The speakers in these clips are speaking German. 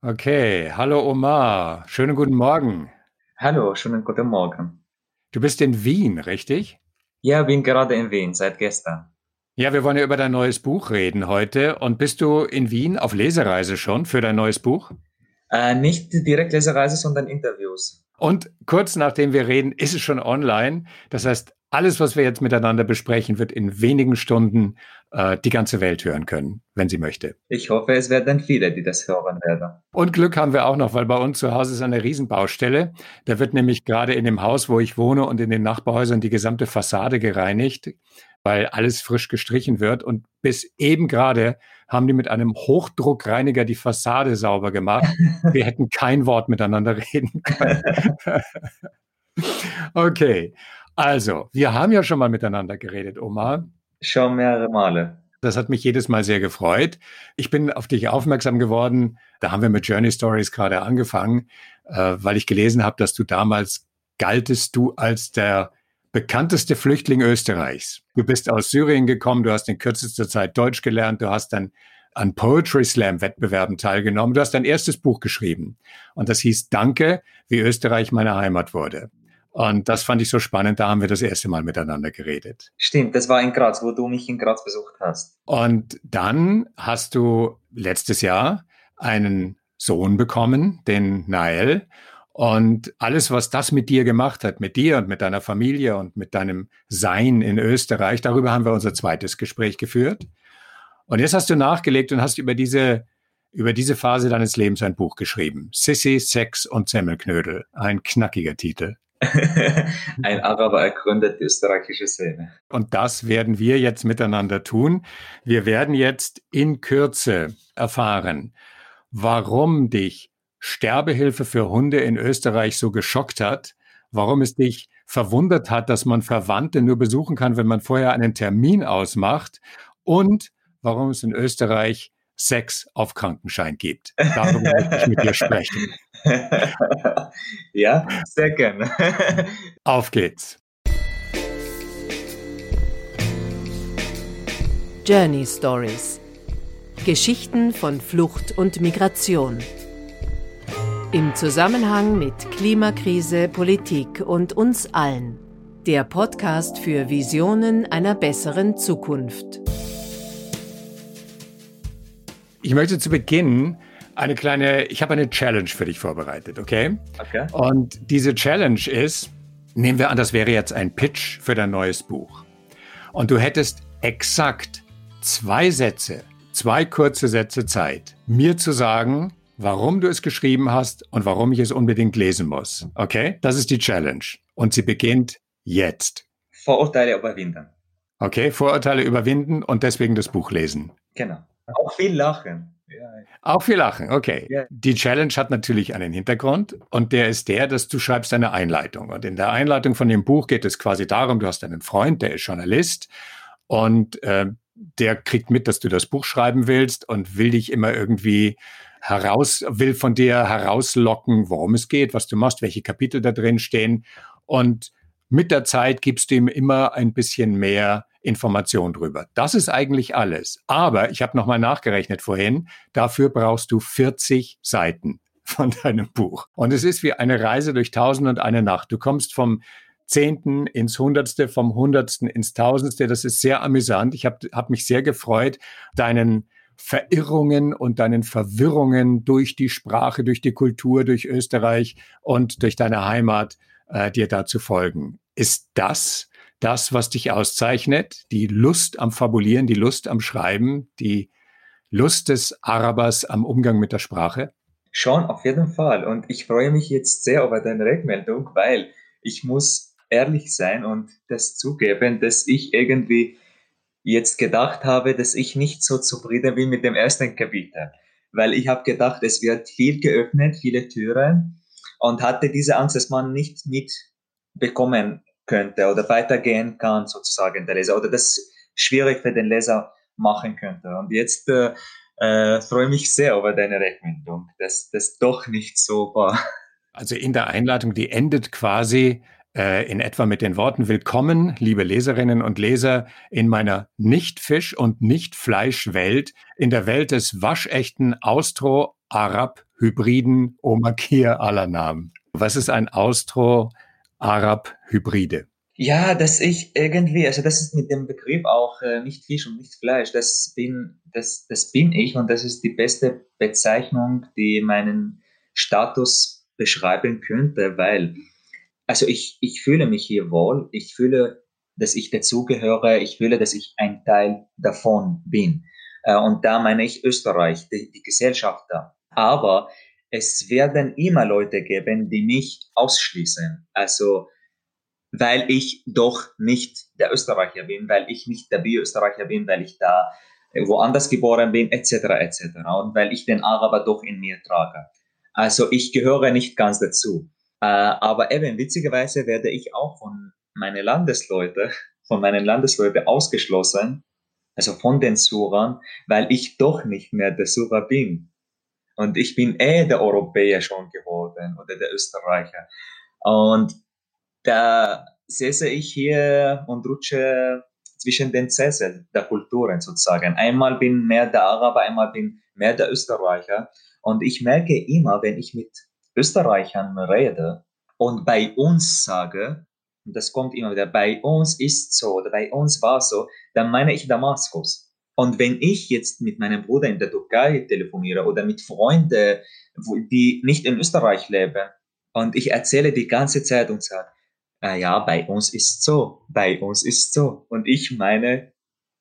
Okay, hallo Omar, schönen guten Morgen. Hallo, schönen guten Morgen. Du bist in Wien, richtig? Ja, bin gerade in Wien seit gestern. Ja, wir wollen ja über dein neues Buch reden heute. Und bist du in Wien auf Lesereise schon für dein neues Buch? Äh, nicht direkt Lesereise, sondern Interviews. Und kurz nachdem wir reden, ist es schon online. Das heißt, alles, was wir jetzt miteinander besprechen, wird in wenigen Stunden äh, die ganze Welt hören können, wenn sie möchte. Ich hoffe, es werden viele, die das hören werden. Und Glück haben wir auch noch, weil bei uns zu Hause ist eine Riesenbaustelle. Da wird nämlich gerade in dem Haus, wo ich wohne und in den Nachbarhäusern die gesamte Fassade gereinigt, weil alles frisch gestrichen wird. Und bis eben gerade haben die mit einem Hochdruckreiniger die Fassade sauber gemacht. Wir hätten kein Wort miteinander reden können. okay. Also, wir haben ja schon mal miteinander geredet, Omar. Schon mehrere Male. Das hat mich jedes Mal sehr gefreut. Ich bin auf dich aufmerksam geworden. Da haben wir mit Journey Stories gerade angefangen, äh, weil ich gelesen habe, dass du damals galtest du als der bekannteste Flüchtling Österreichs. Du bist aus Syrien gekommen, du hast in kürzester Zeit Deutsch gelernt, du hast dann an Poetry Slam Wettbewerben teilgenommen, du hast dein erstes Buch geschrieben und das hieß Danke, wie Österreich meine Heimat wurde. Und das fand ich so spannend, da haben wir das erste Mal miteinander geredet. Stimmt, das war in Graz, wo du mich in Graz besucht hast. Und dann hast du letztes Jahr einen Sohn bekommen, den Nael. Und alles, was das mit dir gemacht hat, mit dir und mit deiner Familie und mit deinem Sein in Österreich, darüber haben wir unser zweites Gespräch geführt. Und jetzt hast du nachgelegt und hast über diese, über diese Phase deines Lebens ein Buch geschrieben. Sissy, Sex und Semmelknödel. Ein knackiger Titel. Ein Araber ergründet die österreichische Szene. Und das werden wir jetzt miteinander tun. Wir werden jetzt in Kürze erfahren, warum dich Sterbehilfe für Hunde in Österreich so geschockt hat, warum es dich verwundert hat, dass man Verwandte nur besuchen kann, wenn man vorher einen Termin ausmacht und warum es in Österreich Sex auf Krankenschein gibt. Darüber möchte ich mit dir sprechen. ja, sehr gerne. auf geht's. Journey Stories. Geschichten von Flucht und Migration. Im Zusammenhang mit Klimakrise, Politik und uns allen. Der Podcast für Visionen einer besseren Zukunft. Ich möchte zu Beginn eine kleine, ich habe eine Challenge für dich vorbereitet, okay? Okay. Und diese Challenge ist, nehmen wir an, das wäre jetzt ein Pitch für dein neues Buch. Und du hättest exakt zwei Sätze, zwei kurze Sätze Zeit, mir zu sagen, warum du es geschrieben hast und warum ich es unbedingt lesen muss. Okay? Das ist die Challenge. Und sie beginnt jetzt. Vorurteile überwinden. Okay, Vorurteile überwinden und deswegen das Buch lesen. Genau. Auch viel Lachen. Ja. Auch viel Lachen, okay. Ja. Die Challenge hat natürlich einen Hintergrund und der ist der, dass du schreibst eine Einleitung. Und in der Einleitung von dem Buch geht es quasi darum, du hast einen Freund, der ist Journalist und äh, der kriegt mit, dass du das Buch schreiben willst und will dich immer irgendwie heraus, will von dir herauslocken, worum es geht, was du machst, welche Kapitel da drin stehen. Und mit der Zeit gibst du ihm immer ein bisschen mehr Information drüber. Das ist eigentlich alles. Aber ich habe nochmal nachgerechnet vorhin, dafür brauchst du 40 Seiten von deinem Buch. Und es ist wie eine Reise durch Tausend und eine Nacht. Du kommst vom Zehnten ins Hundertste, vom Hundertsten ins Tausendste. Das ist sehr amüsant. Ich habe hab mich sehr gefreut, deinen Verirrungen und deinen Verwirrungen durch die Sprache, durch die Kultur, durch Österreich und durch deine Heimat äh, dir da zu folgen. Ist das das, was dich auszeichnet? Die Lust am Fabulieren, die Lust am Schreiben, die Lust des Arabers am Umgang mit der Sprache? Schon, auf jeden Fall. Und ich freue mich jetzt sehr über deine Rückmeldung, weil ich muss ehrlich sein und das zugeben, dass ich irgendwie jetzt gedacht habe, dass ich nicht so zufrieden bin mit dem ersten Kapitel. Weil ich habe gedacht, es wird viel geöffnet, viele Türen und hatte diese Angst, dass man nicht mitbekommen könnte oder weitergehen kann, sozusagen der Leser, oder das schwierig für den Leser machen könnte. Und jetzt äh, äh, freue mich sehr über deine Rückmeldung, dass das doch nicht so war. Also in der Einladung, die endet quasi äh, in etwa mit den Worten Willkommen, liebe Leserinnen und Leser, in meiner Nicht-Fisch- und Nicht-Fleisch-Welt, in der Welt des waschechten Austro-Arab Hybriden Omakir aller Namen. Was ist ein Austro-Arab-Hybride? Ja, dass ich irgendwie, also das ist mit dem Begriff auch äh, nicht Fisch und nicht Fleisch, das bin, das, das bin ich und das ist die beste Bezeichnung, die meinen Status beschreiben könnte, weil, also ich, ich fühle mich hier wohl, ich fühle, dass ich dazugehöre, ich fühle, dass ich ein Teil davon bin. Äh, und da meine ich Österreich, die, die Gesellschaft da. Aber es werden immer Leute geben, die mich ausschließen. Also, weil ich doch nicht der Österreicher bin, weil ich nicht der Bio-Österreicher bin, weil ich da woanders geboren bin, etc., etc. Und weil ich den Araber doch in mir trage. Also ich gehöre nicht ganz dazu. Äh, aber eben, witzigerweise werde ich auch von meinen Landesleuten, von meinen Landesleuten ausgeschlossen, also von den Surern, weil ich doch nicht mehr der Surer bin. Und ich bin eh der Europäer schon geworden oder der Österreicher. Und da sitze ich hier und rutsche zwischen den Sessel der Kulturen sozusagen. Einmal bin mehr der Araber, einmal bin mehr der Österreicher. Und ich merke immer, wenn ich mit Österreichern rede und bei uns sage, und das kommt immer wieder, bei uns ist so oder bei uns war so, dann meine ich Damaskus. Und wenn ich jetzt mit meinem Bruder in der Türkei telefoniere oder mit Freunden, die nicht in Österreich leben, und ich erzähle die ganze Zeit und sage, ah ja, bei uns ist so, bei uns ist so. Und ich meine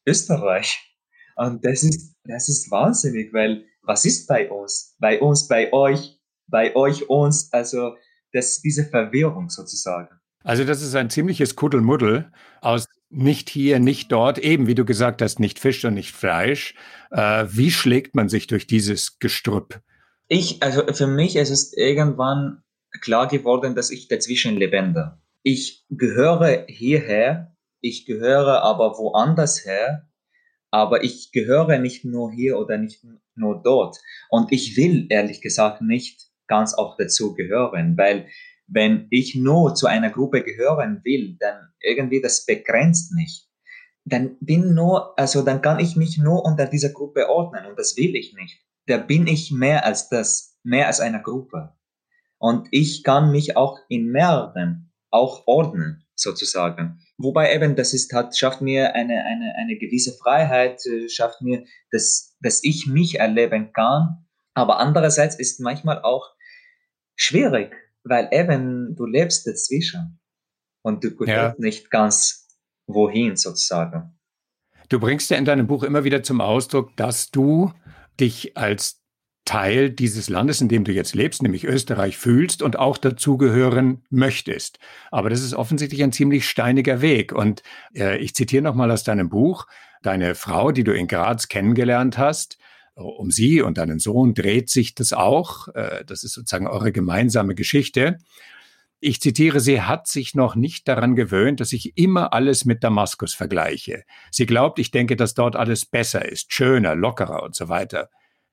Österreich. Und das ist, das ist wahnsinnig, weil was ist bei uns? Bei uns, bei euch, bei euch, uns. Also, das, diese Verwirrung sozusagen. Also das ist ein ziemliches Kuddelmuddel aus nicht hier, nicht dort, eben wie du gesagt hast, nicht Fisch und nicht Fleisch. Äh, wie schlägt man sich durch dieses Gestrüpp? Ich, also für mich ist es irgendwann klar geworden, dass ich dazwischen lebende. Ich gehöre hierher, ich gehöre aber woanders her, aber ich gehöre nicht nur hier oder nicht nur dort. Und ich will ehrlich gesagt nicht ganz auch dazu gehören, weil wenn ich nur zu einer Gruppe gehören will, dann irgendwie das begrenzt mich. Dann bin nur, also dann kann ich mich nur unter dieser Gruppe ordnen und das will ich nicht. Da bin ich mehr als das, mehr als eine Gruppe. Und ich kann mich auch in mehreren auch ordnen, sozusagen. Wobei eben, das ist, hat, schafft mir eine, eine, eine gewisse Freiheit, äh, schafft mir, dass, dass ich mich erleben kann. Aber andererseits ist manchmal auch schwierig, weil eben du lebst dazwischen und du gehörst ja. nicht ganz wohin sozusagen. Du bringst ja in deinem Buch immer wieder zum Ausdruck, dass du dich als Teil dieses Landes, in dem du jetzt lebst, nämlich Österreich, fühlst und auch dazugehören möchtest. Aber das ist offensichtlich ein ziemlich steiniger Weg. Und äh, ich zitiere nochmal aus deinem Buch, deine Frau, die du in Graz kennengelernt hast, um sie und deinen Sohn dreht sich das auch. Äh, das ist sozusagen eure gemeinsame Geschichte. Ich zitiere, sie hat sich noch nicht daran gewöhnt, dass ich immer alles mit Damaskus vergleiche. Sie glaubt, ich denke, dass dort alles besser ist, schöner, lockerer und so weiter.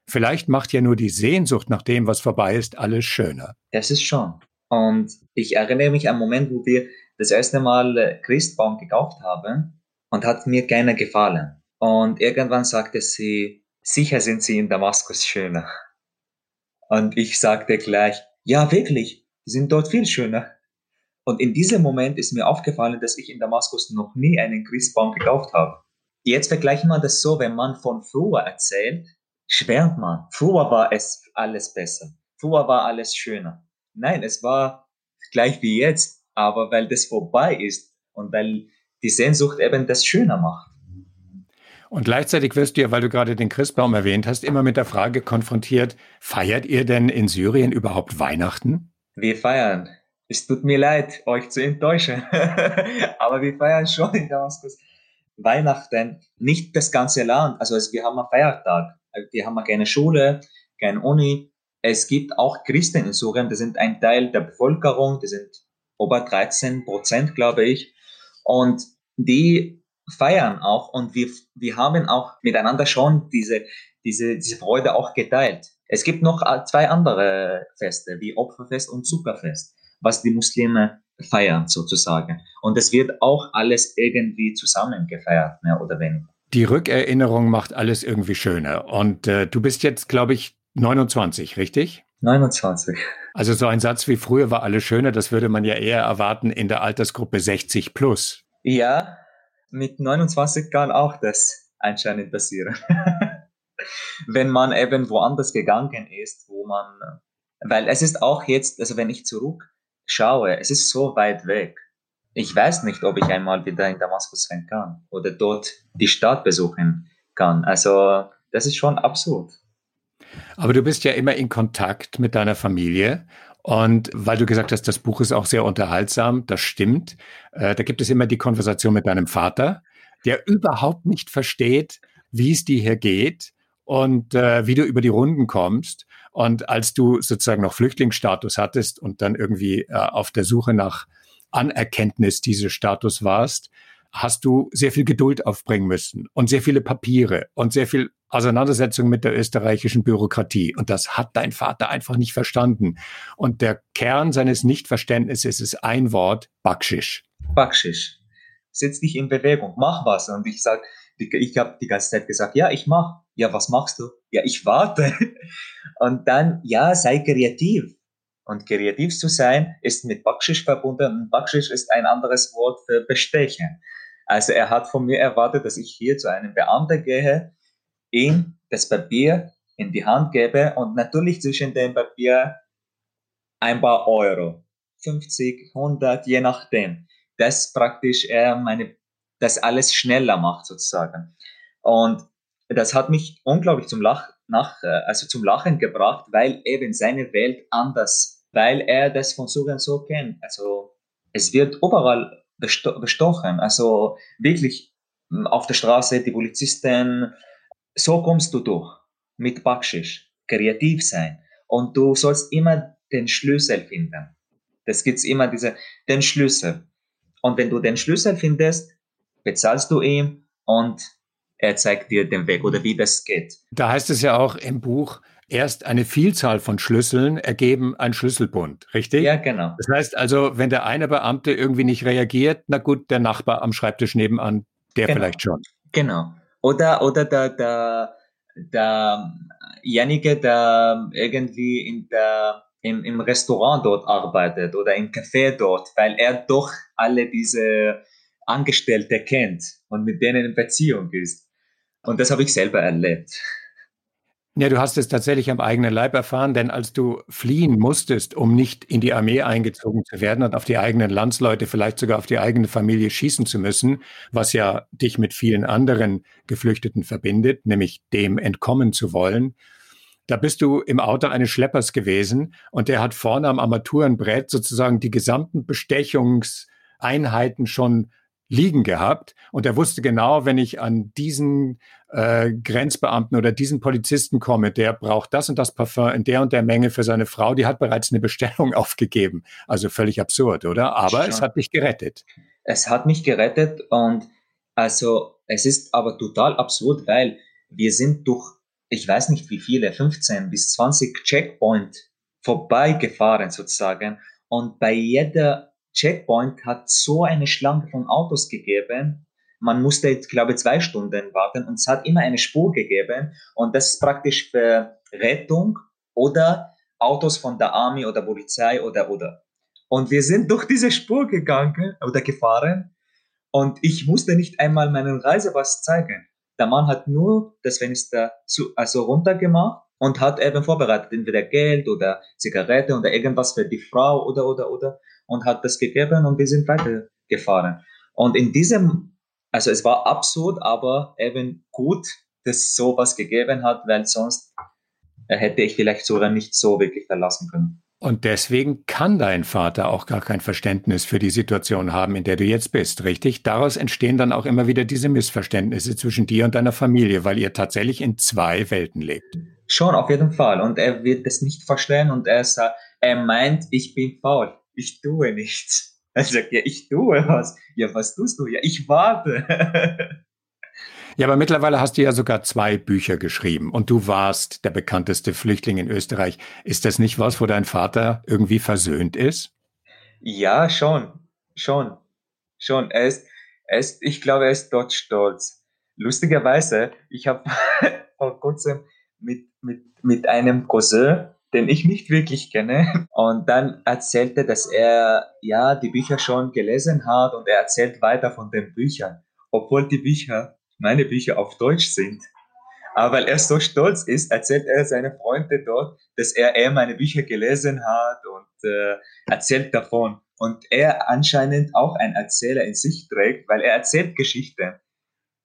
Vielleicht macht ja nur die Sehnsucht nach dem, was vorbei ist, alles schöner. Das ist schon. Und ich erinnere mich an einen Moment, wo wir das erste Mal äh, Christbaum gekauft haben und hat mir keiner gefallen. Und irgendwann sagte sie, sicher sind sie in Damaskus schöner. Und ich sagte gleich, ja wirklich, die sind dort viel schöner. Und in diesem Moment ist mir aufgefallen, dass ich in Damaskus noch nie einen Christbaum gekauft habe. Jetzt vergleichen wir das so, wenn man von früher erzählt, schwärmt man. Früher war es alles besser. Früher war alles schöner. Nein, es war gleich wie jetzt, aber weil das vorbei ist und weil die Sehnsucht eben das schöner macht. Und gleichzeitig wirst du ja, weil du gerade den Christbaum erwähnt hast, immer mit der Frage konfrontiert, feiert ihr denn in Syrien überhaupt Weihnachten? Wir feiern. Es tut mir leid, euch zu enttäuschen, aber wir feiern schon in Damaskus Weihnachten. Nicht das ganze Land, also wir haben einen Feiertag. Wir haben keine Schule, keine Uni. Es gibt auch Christen in Syrien, die sind ein Teil der Bevölkerung, die sind über 13 Prozent, glaube ich. Und die feiern auch und wir, wir haben auch miteinander schon diese, diese, diese Freude auch geteilt. Es gibt noch zwei andere Feste, wie Opferfest und Zuckerfest, was die Muslime feiern sozusagen. Und es wird auch alles irgendwie zusammen gefeiert, mehr oder weniger. Die Rückerinnerung macht alles irgendwie schöner. Und äh, du bist jetzt, glaube ich, 29, richtig? 29. Also so ein Satz wie früher war alles schöner, das würde man ja eher erwarten in der Altersgruppe 60 plus. Ja, mit 29 kann auch das anscheinend passieren. wenn man eben woanders gegangen ist, wo man, weil es ist auch jetzt, also wenn ich zurückschaue, es ist so weit weg. Ich weiß nicht, ob ich einmal wieder in Damaskus sein kann oder dort die Stadt besuchen kann. Also das ist schon absurd. Aber du bist ja immer in Kontakt mit deiner Familie. Und weil du gesagt hast, das Buch ist auch sehr unterhaltsam, das stimmt. Äh, da gibt es immer die Konversation mit deinem Vater, der überhaupt nicht versteht, wie es dir hier geht und äh, wie du über die Runden kommst. Und als du sozusagen noch Flüchtlingsstatus hattest und dann irgendwie äh, auf der Suche nach Anerkenntnis dieses Status warst, hast du sehr viel Geduld aufbringen müssen und sehr viele Papiere und sehr viel Auseinandersetzung mit der österreichischen Bürokratie. Und das hat dein Vater einfach nicht verstanden. Und der Kern seines Nichtverständnisses ist ein Wort, Backschisch. Backschisch. Setz dich in Bewegung, mach was. Und ich sag, ich habe die ganze Zeit gesagt, ja, ich mach. Ja, was machst du? Ja, ich warte. Und dann, ja, sei kreativ. Und kreativ zu sein ist mit Backschisch verbunden. Und Backschisch ist ein anderes Wort für Bestechen. Also er hat von mir erwartet, dass ich hier zu einem Beamten gehe, ihm das Papier in die Hand gebe und natürlich zwischen dem Papier ein paar Euro. 50, 100, je nachdem. Das praktisch er meine, das alles schneller macht sozusagen. Und das hat mich unglaublich zum Lach, nach, also zum Lachen gebracht, weil eben seine Welt anders, weil er das von so und so kennt. Also es wird überall bestochen. Also wirklich hm, auf der Straße, die Polizisten, so kommst du durch mit Backschisch, kreativ sein. Und du sollst immer den Schlüssel finden. Das gibt's immer diese, den Schlüssel. Und wenn du den Schlüssel findest, bezahlst du ihm und er zeigt dir den Weg oder wie das geht. Da heißt es ja auch im Buch, erst eine Vielzahl von Schlüsseln ergeben ein Schlüsselbund, richtig? Ja, genau. Das heißt also, wenn der eine Beamte irgendwie nicht reagiert, na gut, der Nachbar am Schreibtisch nebenan, der genau. vielleicht schon. Genau. Oder, oder der, der, derjenige, der irgendwie in der, im, im Restaurant dort arbeitet oder im Café dort, weil er doch alle diese Angestellte kennt und mit denen in Beziehung ist. Und das habe ich selber erlebt. Ja, du hast es tatsächlich am eigenen Leib erfahren, denn als du fliehen musstest, um nicht in die Armee eingezogen zu werden und auf die eigenen Landsleute, vielleicht sogar auf die eigene Familie schießen zu müssen, was ja dich mit vielen anderen Geflüchteten verbindet, nämlich dem entkommen zu wollen, da bist du im Auto eines Schleppers gewesen und der hat vorne am Armaturenbrett sozusagen die gesamten Bestechungseinheiten schon liegen gehabt und er wusste genau, wenn ich an diesen äh, Grenzbeamten oder diesen Polizisten komme, der braucht das und das Parfum in der und der Menge für seine Frau, die hat bereits eine Bestellung aufgegeben. Also völlig absurd, oder? Aber Schon. es hat dich gerettet. Es hat mich gerettet und also es ist aber total absurd, weil wir sind durch, ich weiß nicht wie viele, 15 bis 20 Checkpoint vorbeigefahren sozusagen und bei jeder Checkpoint hat so eine Schlange von Autos gegeben. Man musste, ich glaube, zwei Stunden warten und es hat immer eine Spur gegeben. Und das ist praktisch für Rettung oder Autos von der Army oder Polizei oder, oder. Und wir sind durch diese Spur gegangen oder gefahren und ich musste nicht einmal meinen Reisepass zeigen. Der Mann hat nur das Fenster zu, also runtergemacht und hat eben vorbereitet, entweder Geld oder Zigarette oder irgendwas für die Frau oder, oder, oder und hat das gegeben und wir sind weitergefahren. Und in diesem, also es war absurd, aber eben gut, dass sowas gegeben hat, weil sonst hätte ich vielleicht sogar nicht so wirklich verlassen können. Und deswegen kann dein Vater auch gar kein Verständnis für die Situation haben, in der du jetzt bist, richtig? Daraus entstehen dann auch immer wieder diese Missverständnisse zwischen dir und deiner Familie, weil ihr tatsächlich in zwei Welten lebt. Schon, auf jeden Fall. Und er wird das nicht verstehen und er, sagt, er meint, ich bin faul ich tue nichts. Er sagt, ja, ich tue was. Ja, was tust du? Ja, ich warte. Ja, aber mittlerweile hast du ja sogar zwei Bücher geschrieben und du warst der bekannteste Flüchtling in Österreich. Ist das nicht was, wo dein Vater irgendwie versöhnt ist? Ja, schon, schon, schon. Er ist, er ist, ich glaube, er ist dort stolz. Lustigerweise, ich habe vor kurzem mit, mit, mit einem Cousin den ich nicht wirklich kenne. Und dann erzählte, dass er ja die Bücher schon gelesen hat und er erzählt weiter von den Büchern, obwohl die Bücher, meine Bücher auf Deutsch sind. Aber weil er so stolz ist, erzählt er seine Freunde dort, dass er, er meine Bücher gelesen hat und äh, erzählt davon. Und er anscheinend auch ein Erzähler in sich trägt, weil er erzählt Geschichten,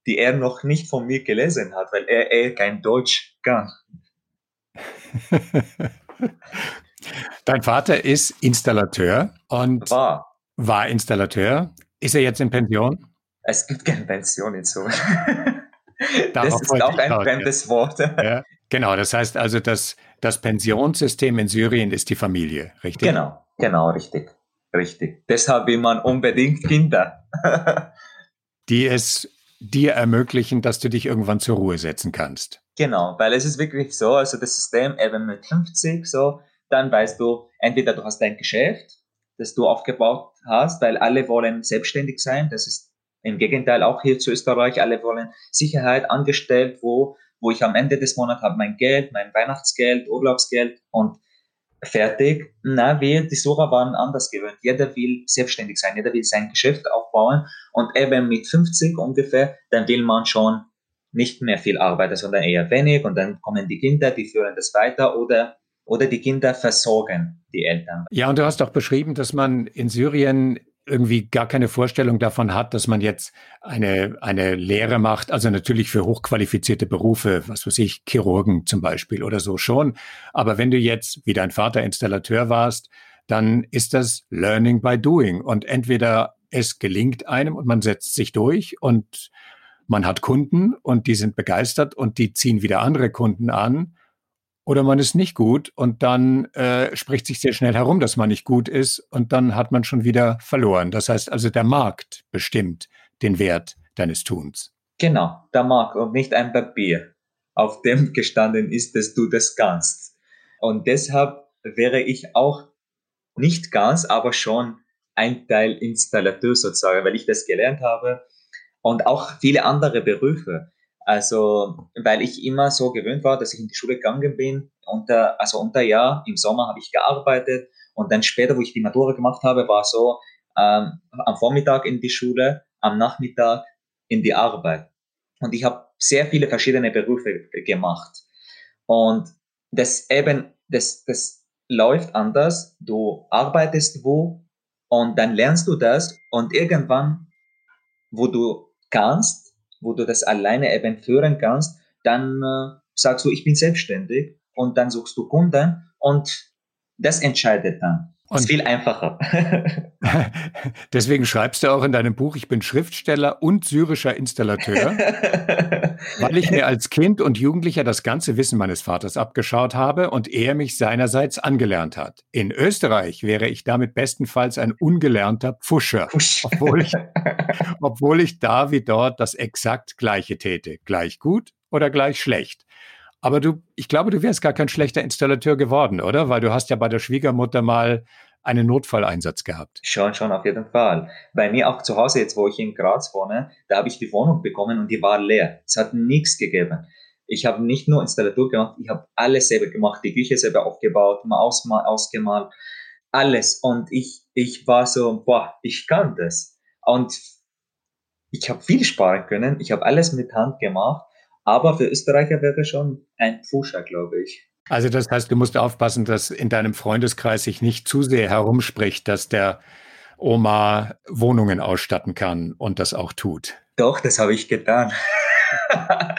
die er noch nicht von mir gelesen hat, weil er, er kein Deutsch kann. Dein Vater ist Installateur und war. war Installateur. Ist er jetzt in Pension? Es gibt keine Pension in so. das ist auch ein fremdes. Wort. Ja, genau, das heißt also, dass das Pensionssystem in Syrien ist die Familie, richtig? Genau, genau, richtig. Richtig. Deshalb will man unbedingt Kinder. die es dir ermöglichen, dass du dich irgendwann zur Ruhe setzen kannst. Genau, weil es ist wirklich so, also das System eben mit 50 so, dann weißt du, entweder du hast dein Geschäft, das du aufgebaut hast, weil alle wollen selbstständig sein, das ist im Gegenteil auch hier zu Österreich, alle wollen Sicherheit angestellt, wo, wo ich am Ende des Monats habe mein Geld, mein Weihnachtsgeld, Urlaubsgeld und fertig. Na, wir, die Sucher waren anders gewöhnt. Jeder will selbstständig sein, jeder will sein Geschäft aufbauen und eben mit 50 ungefähr, dann will man schon nicht mehr viel arbeiten, sondern eher wenig und dann kommen die Kinder, die führen das weiter oder oder die Kinder versorgen die Eltern. Ja, und du hast auch beschrieben, dass man in Syrien irgendwie gar keine Vorstellung davon hat, dass man jetzt eine, eine Lehre macht, also natürlich für hochqualifizierte Berufe, was weiß ich, Chirurgen zum Beispiel oder so schon. Aber wenn du jetzt, wie dein Vater Installateur warst, dann ist das Learning by Doing. Und entweder es gelingt einem und man setzt sich durch und man hat Kunden und die sind begeistert und die ziehen wieder andere Kunden an oder man ist nicht gut und dann äh, spricht sich sehr schnell herum, dass man nicht gut ist und dann hat man schon wieder verloren. Das heißt also, der Markt bestimmt den Wert deines Tuns. Genau, der Markt und nicht ein Papier, auf dem gestanden ist, dass du das kannst. Und deshalb wäre ich auch nicht ganz, aber schon ein Teil Installateur sozusagen, weil ich das gelernt habe und auch viele andere Berufe. Also, weil ich immer so gewöhnt war, dass ich in die Schule gegangen bin. Unter, also unter Jahr, im Sommer habe ich gearbeitet und dann später, wo ich die Matura gemacht habe, war so ähm, am Vormittag in die Schule, am Nachmittag in die Arbeit. Und ich habe sehr viele verschiedene Berufe gemacht. Und das eben, das, das läuft anders. Du arbeitest wo und dann lernst du das und irgendwann, wo du kannst, wo du das alleine eben führen kannst, dann äh, sagst du, ich bin selbstständig und dann suchst du Kunden und das entscheidet dann. Und ist viel einfacher. Deswegen schreibst du auch in deinem Buch, ich bin Schriftsteller und syrischer Installateur, weil ich mir als Kind und Jugendlicher das ganze Wissen meines Vaters abgeschaut habe und er mich seinerseits angelernt hat. In Österreich wäre ich damit bestenfalls ein ungelernter Pfuscher, obwohl ich, obwohl ich da wie dort das exakt gleiche täte. Gleich gut oder gleich schlecht. Aber du, ich glaube, du wärst gar kein schlechter Installateur geworden, oder? Weil du hast ja bei der Schwiegermutter mal einen Notfalleinsatz gehabt. Schon, schon, auf jeden Fall. Bei mir auch zu Hause, jetzt wo ich in Graz wohne, da habe ich die Wohnung bekommen und die war leer. Es hat nichts gegeben. Ich habe nicht nur Installatur gemacht, ich habe alles selber gemacht, die Küche selber aufgebaut, mal ausmal, ausgemalt, alles. Und ich, ich war so, boah, ich kann das. Und ich habe viel sparen können, ich habe alles mit Hand gemacht aber für Österreicher wäre schon ein Pfuscher, glaube ich. Also das heißt, du musst aufpassen, dass in deinem Freundeskreis sich nicht zu sehr herumspricht, dass der Oma Wohnungen ausstatten kann und das auch tut. Doch, das habe ich getan.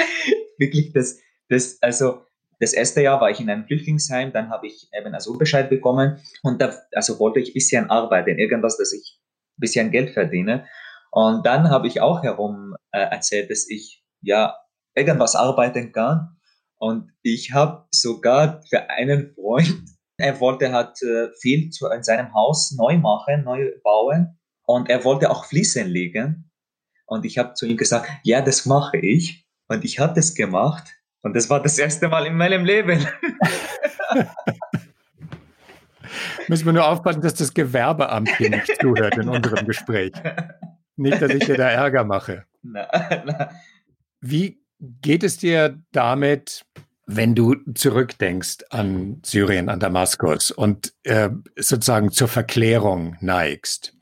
Wirklich, das, das, also das erste Jahr war ich in einem Flüchtlingsheim, dann habe ich eben Asylbescheid bekommen und da also wollte ich ein bisschen arbeiten, irgendwas, dass ich ein bisschen Geld verdiene. Und dann habe ich auch herum äh, erzählt, dass ich ja irgendwas arbeiten kann. Und ich habe sogar für einen Freund, er wollte halt äh, viel zu, in seinem Haus neu machen, neu bauen. Und er wollte auch Fliesen legen. Und ich habe zu ihm gesagt, ja, das mache ich. Und ich habe das gemacht. Und das war das erste Mal in meinem Leben. Müssen wir nur aufpassen, dass das Gewerbeamt hier nicht zuhört in unserem Gespräch. Nicht, dass ich dir da Ärger mache. Na, na. Wie geht es dir damit, Wenn du zurückdenkst an Syrien, an Damaskus und äh, sozusagen zur Verklärung neigst,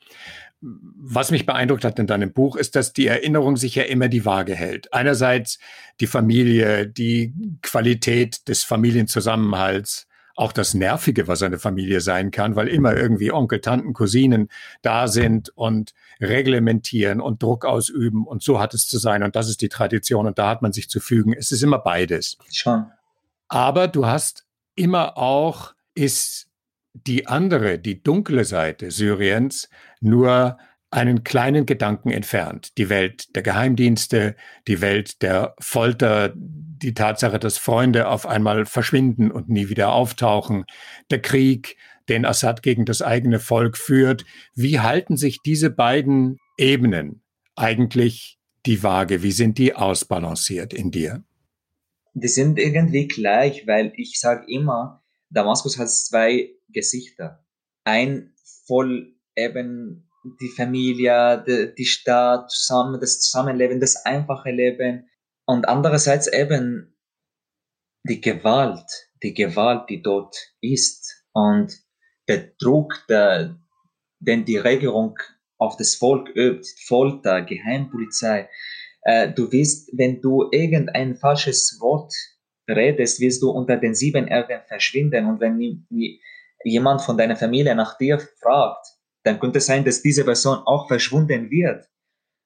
was mich beeindruckt hat in deinem Buch, ist, dass die Erinnerung sich ja immer die Waage hält. Einerseits die Familie, die Qualität des Familienzusammenhalts, auch das Nervige, was eine Familie sein kann, weil immer irgendwie Onkel, Tanten, Cousinen da sind und reglementieren und Druck ausüben und so hat es zu sein und das ist die Tradition und da hat man sich zu fügen. Es ist immer beides. Schon. Aber du hast immer auch, ist die andere, die dunkle Seite Syriens nur einen kleinen Gedanken entfernt. Die Welt der Geheimdienste, die Welt der Folter, die Tatsache, dass Freunde auf einmal verschwinden und nie wieder auftauchen, der Krieg, den Assad gegen das eigene Volk führt. Wie halten sich diese beiden Ebenen eigentlich die Waage? Wie sind die ausbalanciert in dir? Die sind irgendwie gleich, weil ich sage immer, Damaskus hat zwei Gesichter. Ein voll eben die Familie, die, die Stadt, zusammen, das Zusammenleben, das einfache Leben. Und andererseits eben die Gewalt, die Gewalt, die dort ist und der Druck, der, den die Regierung auf das Volk übt, Folter, Geheimpolizei. Äh, du wirst, wenn du irgendein falsches Wort redest, wirst du unter den sieben Erden verschwinden. Und wenn jemand von deiner Familie nach dir fragt, dann könnte es sein, dass diese Person auch verschwunden wird.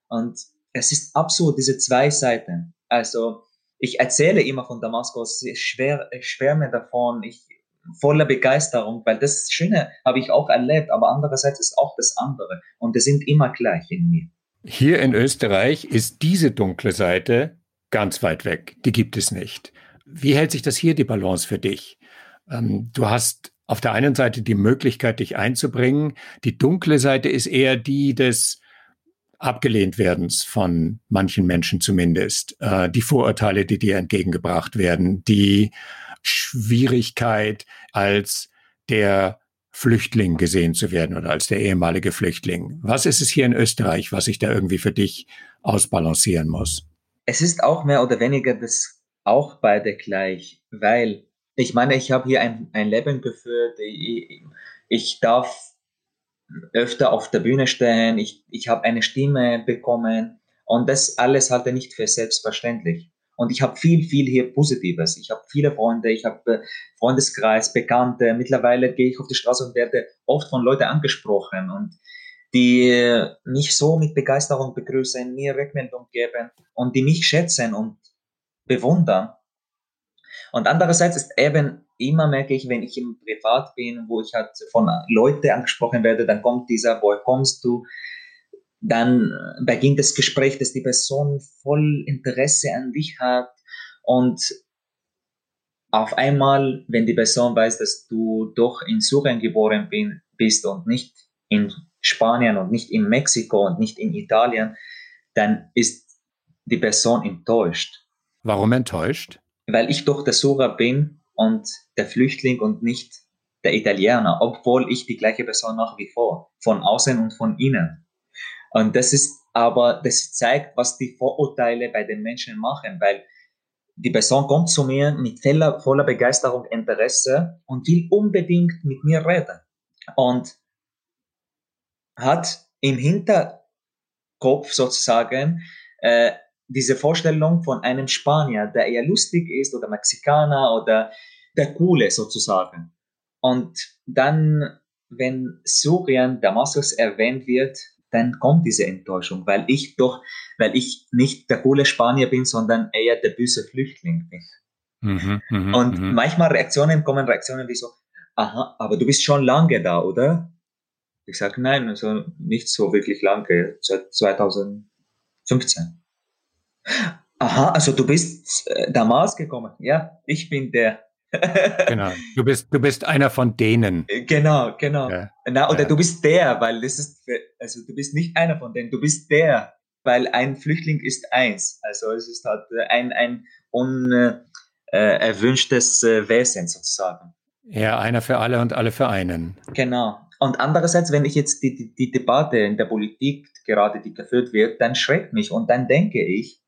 Und es ist absurd, diese zwei Seiten. Also ich erzähle immer von Damaskus, ich, ich schwärme davon, ich voller Begeisterung, weil das Schöne habe ich auch erlebt, aber andererseits ist auch das andere und die sind immer gleich in mir. Hier in Österreich ist diese dunkle Seite ganz weit weg. Die gibt es nicht. Wie hält sich das hier die Balance für dich? Ähm, du hast auf der einen Seite die Möglichkeit, dich einzubringen. Die dunkle Seite ist eher die des abgelehnt werdens von manchen Menschen zumindest. Äh, die Vorurteile, die dir entgegengebracht werden, die Schwierigkeit als der Flüchtling gesehen zu werden oder als der ehemalige Flüchtling. Was ist es hier in Österreich, was sich da irgendwie für dich ausbalancieren muss? Es ist auch mehr oder weniger das auch beide gleich, weil ich meine, ich habe hier ein, ein Leben geführt. Ich, ich darf öfter auf der Bühne stehen. Ich, ich habe eine Stimme bekommen. Und das alles halte ich nicht für selbstverständlich. Und ich habe viel, viel hier Positives. Ich habe viele Freunde, ich habe äh, Freundeskreis, Bekannte. Mittlerweile gehe ich auf die Straße und werde oft von Leuten angesprochen und die mich so mit Begeisterung begrüßen, mir Rückmeldung geben und die mich schätzen und bewundern. Und andererseits ist eben immer merke ich, wenn ich im Privat bin, wo ich halt von Leuten angesprochen werde, dann kommt dieser, woher kommst du? Dann beginnt das Gespräch, dass die Person voll Interesse an dich hat und auf einmal, wenn die Person weiß, dass du doch in Syrien geboren bin, bist und nicht in Spanien und nicht in Mexiko und nicht in Italien, dann ist die Person enttäuscht. Warum enttäuscht? Weil ich doch der Sura bin und der Flüchtling und nicht der Italiener, obwohl ich die gleiche Person nach wie vor, von außen und von innen. Und das ist aber, das zeigt, was die Vorurteile bei den Menschen machen, weil die Person kommt zu mir mit voller, voller Begeisterung, Interesse und will unbedingt mit mir reden. Und hat im Hinterkopf sozusagen äh, diese Vorstellung von einem Spanier, der eher lustig ist oder Mexikaner oder der Coole sozusagen. Und dann, wenn Syrien, Damaskus erwähnt wird, dann kommt diese Enttäuschung, weil ich doch, weil ich nicht der coole Spanier bin, sondern eher der böse Flüchtling bin. Mhm, mh, und mh. manchmal Reaktionen kommen Reaktionen wie so, aha, aber du bist schon lange da, oder? Ich sage nein, also nicht so wirklich lange, seit 2015. Aha, also du bist äh, damals gekommen. Ja, ich bin der. genau. Du bist, du bist einer von denen. Äh, genau, genau. Ja. Na, oder ja. du bist der, weil das ist, also du bist nicht einer von denen, du bist der, weil ein Flüchtling ist eins. Also es ist halt äh, ein, ein unerwünschtes äh, Wesen sozusagen. Ja, einer für alle und alle für einen. Genau. Und andererseits, wenn ich jetzt die, die, die Debatte in der Politik gerade, die geführt wird, dann schreckt mich und dann denke ich,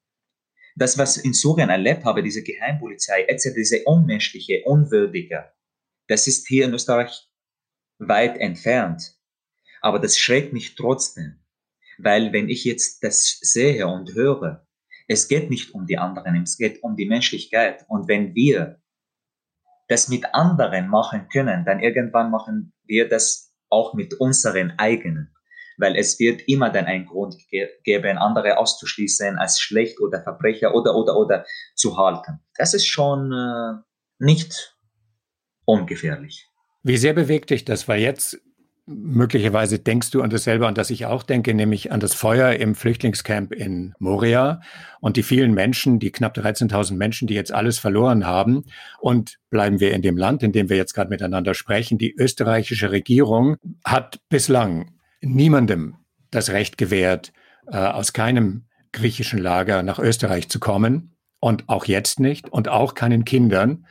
das, was in Syrien erlebt habe, diese Geheimpolizei, etc., diese unmenschliche, unwürdige, das ist hier in Österreich weit entfernt. Aber das schreckt mich trotzdem. Weil wenn ich jetzt das sehe und höre, es geht nicht um die anderen, es geht um die Menschlichkeit. Und wenn wir das mit anderen machen können, dann irgendwann machen wir das auch mit unseren eigenen weil es wird immer dann einen Grund geben, andere auszuschließen als schlecht oder Verbrecher oder oder oder zu halten. Das ist schon äh, nicht ungefährlich. Wie sehr bewegt dich das? Weil jetzt möglicherweise denkst du an dasselbe, an das ich auch denke, nämlich an das Feuer im Flüchtlingscamp in Moria und die vielen Menschen, die knapp 13.000 Menschen, die jetzt alles verloren haben. Und bleiben wir in dem Land, in dem wir jetzt gerade miteinander sprechen. Die österreichische Regierung hat bislang niemandem das Recht gewährt, äh, aus keinem griechischen Lager nach Österreich zu kommen und auch jetzt nicht und auch keinen Kindern.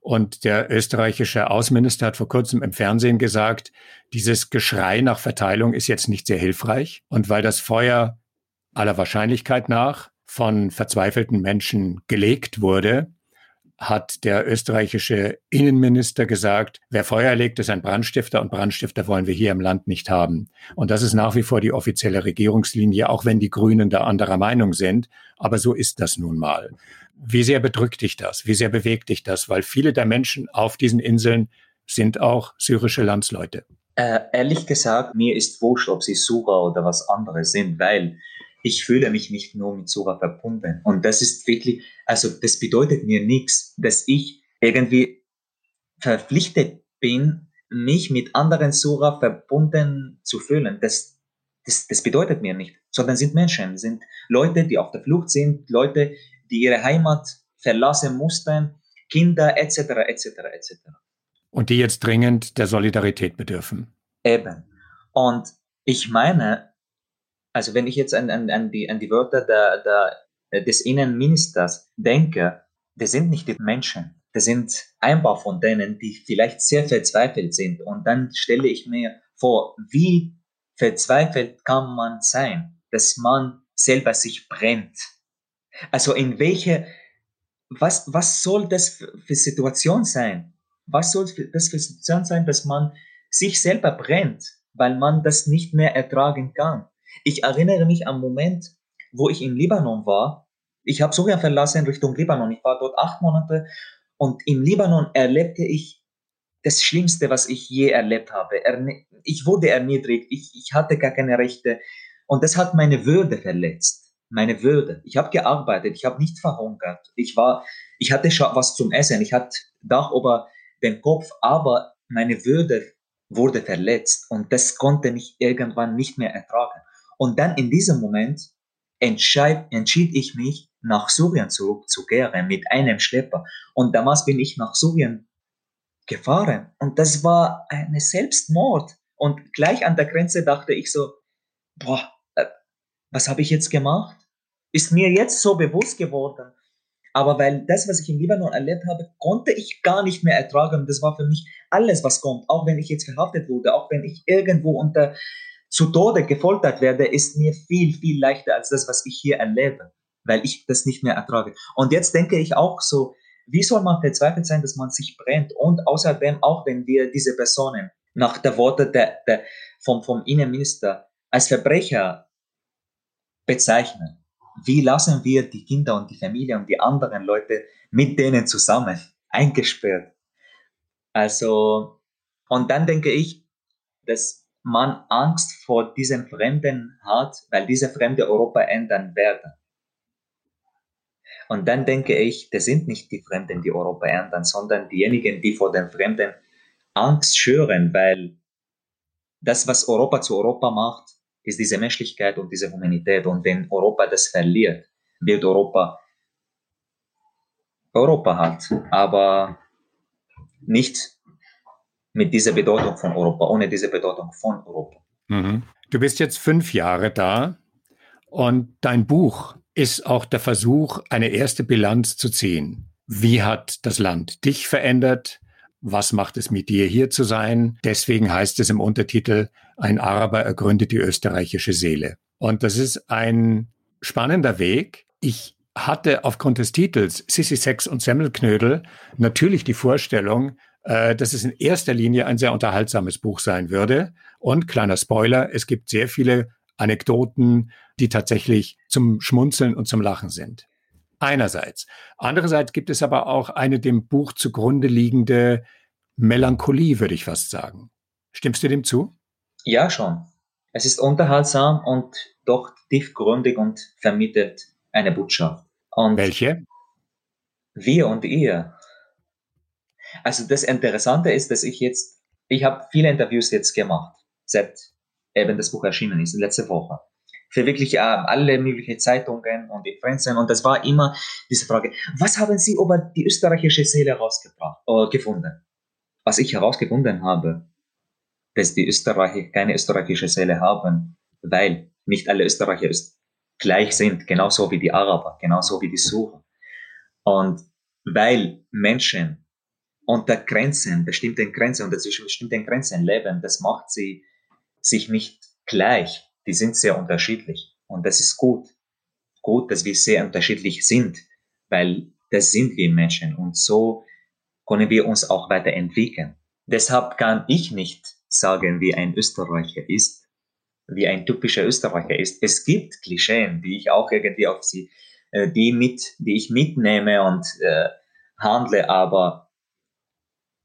Und der österreichische Außenminister hat vor kurzem im Fernsehen gesagt, dieses Geschrei nach Verteilung ist jetzt nicht sehr hilfreich. Und weil das Feuer aller Wahrscheinlichkeit nach von verzweifelten Menschen gelegt wurde, hat der österreichische Innenminister gesagt, wer Feuer legt, ist ein Brandstifter und Brandstifter wollen wir hier im Land nicht haben. Und das ist nach wie vor die offizielle Regierungslinie, auch wenn die Grünen da anderer Meinung sind. Aber so ist das nun mal. Wie sehr bedrückt dich das? Wie sehr bewegt dich das? Weil viele der Menschen auf diesen Inseln sind auch syrische Landsleute. Äh, ehrlich gesagt, mir ist wurscht, ob sie Sura oder was anderes sind, weil ich fühle mich nicht nur mit Sura verbunden. Und das ist wirklich, also das bedeutet mir nichts, dass ich irgendwie verpflichtet bin, mich mit anderen Sura verbunden zu fühlen. Das, das, das bedeutet mir nicht, sondern sind Menschen, sind Leute, die auf der Flucht sind, Leute, die ihre Heimat verlassen mussten, Kinder etc. etc. etc. Und die jetzt dringend der Solidarität bedürfen. Eben. Und ich meine, also wenn ich jetzt an, an, an, die, an die Wörter der, der, des Innenministers denke, das sind nicht die Menschen. Das sind ein paar von denen, die vielleicht sehr verzweifelt sind. Und dann stelle ich mir vor, wie verzweifelt kann man sein, dass man selber sich brennt. Also in welche, was, was soll das für, für Situation sein? Was soll das für Situation sein, dass man sich selber brennt, weil man das nicht mehr ertragen kann? Ich erinnere mich am Moment, wo ich in Libanon war. Ich habe Syrien verlassen Richtung Libanon. Ich war dort acht Monate und im Libanon erlebte ich das Schlimmste, was ich je erlebt habe. Ich wurde erniedrigt, ich, ich hatte gar keine Rechte und das hat meine Würde verletzt. Meine Würde. Ich habe gearbeitet, ich habe nicht verhungert. Ich war, ich hatte schon was zum Essen, ich hatte Dach über den Kopf, aber meine Würde wurde verletzt und das konnte ich irgendwann nicht mehr ertragen. Und dann in diesem Moment entscheid, entschied ich mich, nach Syrien zurückzukehren mit einem Schlepper. Und damals bin ich nach Syrien gefahren. Und das war eine Selbstmord. Und gleich an der Grenze dachte ich so, boah, äh, was habe ich jetzt gemacht? Ist mir jetzt so bewusst geworden. Aber weil das, was ich in Libanon erlebt habe, konnte ich gar nicht mehr ertragen. Das war für mich alles, was kommt. Auch wenn ich jetzt verhaftet wurde, auch wenn ich irgendwo unter zu Tode gefoltert werde, ist mir viel, viel leichter als das, was ich hier erlebe, weil ich das nicht mehr ertrage. Und jetzt denke ich auch so, wie soll man verzweifelt sein, dass man sich brennt? Und außerdem auch, wenn wir diese Personen nach der Worte der, der, vom, vom Innenminister als Verbrecher bezeichnen, wie lassen wir die Kinder und die Familie und die anderen Leute mit denen zusammen eingesperrt? Also, und dann denke ich, dass man Angst vor diesem Fremden hat, weil diese Fremde Europa ändern werden. Und dann denke ich, das sind nicht die Fremden, die Europa ändern, sondern diejenigen, die vor den Fremden Angst schüren, weil das, was Europa zu Europa macht, ist diese Menschlichkeit und diese Humanität. Und wenn Europa das verliert, wird Europa Europa halt, aber nicht mit dieser Bedeutung von Europa, ohne diese Bedeutung von Europa. Mhm. Du bist jetzt fünf Jahre da und dein Buch ist auch der Versuch, eine erste Bilanz zu ziehen. Wie hat das Land dich verändert? Was macht es mit dir hier zu sein? Deswegen heißt es im Untertitel, ein Araber ergründet die österreichische Seele. Und das ist ein spannender Weg. Ich hatte aufgrund des Titels Sissy Sex und Semmelknödel natürlich die Vorstellung, äh, dass es in erster Linie ein sehr unterhaltsames Buch sein würde. Und kleiner Spoiler, es gibt sehr viele Anekdoten, die tatsächlich zum Schmunzeln und zum Lachen sind. Einerseits. Andererseits gibt es aber auch eine dem Buch zugrunde liegende Melancholie, würde ich fast sagen. Stimmst du dem zu? Ja, schon. Es ist unterhaltsam und doch tiefgründig und vermittelt eine Botschaft. Und Welche? Wir und ihr. Also das Interessante ist, dass ich jetzt, ich habe viele Interviews jetzt gemacht, seit eben das Buch erschienen ist, letzte Woche. Für wirklich äh, alle möglichen Zeitungen und die Fernsehen. Und das war immer diese Frage, was haben Sie über die österreichische Seele herausgebracht, äh, gefunden? Was ich herausgefunden habe, dass die Österreicher keine österreichische Seele haben, weil nicht alle Österreicher gleich sind, genauso wie die Araber, genauso wie die Sucher. Und weil Menschen unter Grenzen, bestimmten Grenzen, unter bestimmten Grenzen leben, das macht sie sich nicht gleich. Die sind sehr unterschiedlich. Und das ist gut. Gut, dass wir sehr unterschiedlich sind, weil das sind wir Menschen. Und so können wir uns auch weiterentwickeln. Deshalb kann ich nicht sagen, wie ein Österreicher ist, wie ein typischer Österreicher ist. Es gibt Klischeen, die ich auch irgendwie auf sie, äh, die mit, die ich mitnehme und äh, handle, aber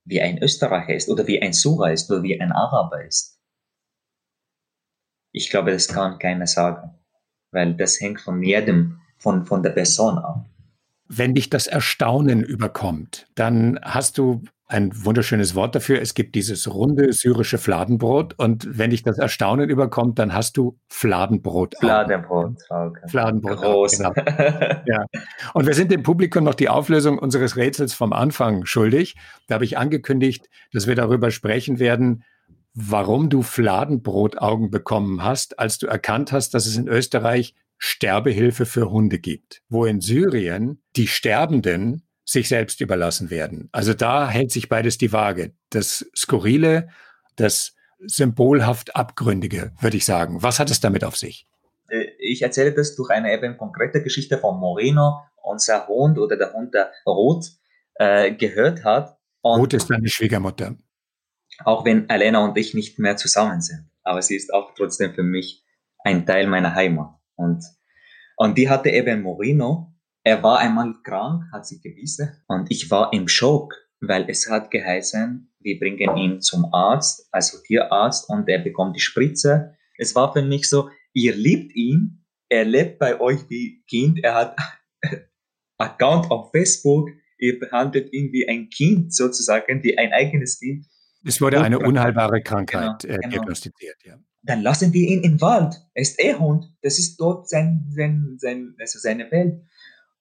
wie ein Österreicher ist oder wie ein Sura ist oder wie ein Araber ist. Ich glaube, das kann keiner sagen, weil das hängt von jedem, von, von der Person ab. Wenn dich das Erstaunen überkommt, dann hast du ein wunderschönes Wort dafür. Es gibt dieses runde syrische Fladenbrot und wenn dich das Erstaunen überkommt, dann hast du Fladenbrot. Fladenbrot. Okay. Fladenbrot. Groß. Genau. ja. Und wir sind dem Publikum noch die Auflösung unseres Rätsels vom Anfang schuldig. Da habe ich angekündigt, dass wir darüber sprechen werden, warum du Fladenbrotaugen bekommen hast, als du erkannt hast, dass es in Österreich Sterbehilfe für Hunde gibt, wo in Syrien die Sterbenden sich selbst überlassen werden. Also da hält sich beides die Waage. Das Skurrile, das symbolhaft Abgründige, würde ich sagen. Was hat es damit auf sich? Äh, ich erzähle das durch eine eben konkrete Geschichte von Moreno, unser Hund oder der Hund, der Rot äh, gehört hat. Und Rot ist deine Schwiegermutter. Auch wenn Elena und ich nicht mehr zusammen sind. Aber sie ist auch trotzdem für mich ein Teil meiner Heimat. Und, und die hatte eben Moreno er war einmal krank, hat sich gewissen und ich war im Schock, weil es hat geheißen, wir bringen ihn zum Arzt, also Tierarzt und er bekommt die Spritze. Es war für mich so, ihr liebt ihn, er lebt bei euch wie Kind, er hat Account auf Facebook, ihr behandelt ihn wie ein Kind sozusagen, wie ein eigenes Kind. Es wurde eine unheilbare Krankheit genau, äh, genau. diagnostiziert, ja. Dann lassen wir ihn im Wald. Er ist eh Hund. Das ist dort sein, sein, sein, also seine Welt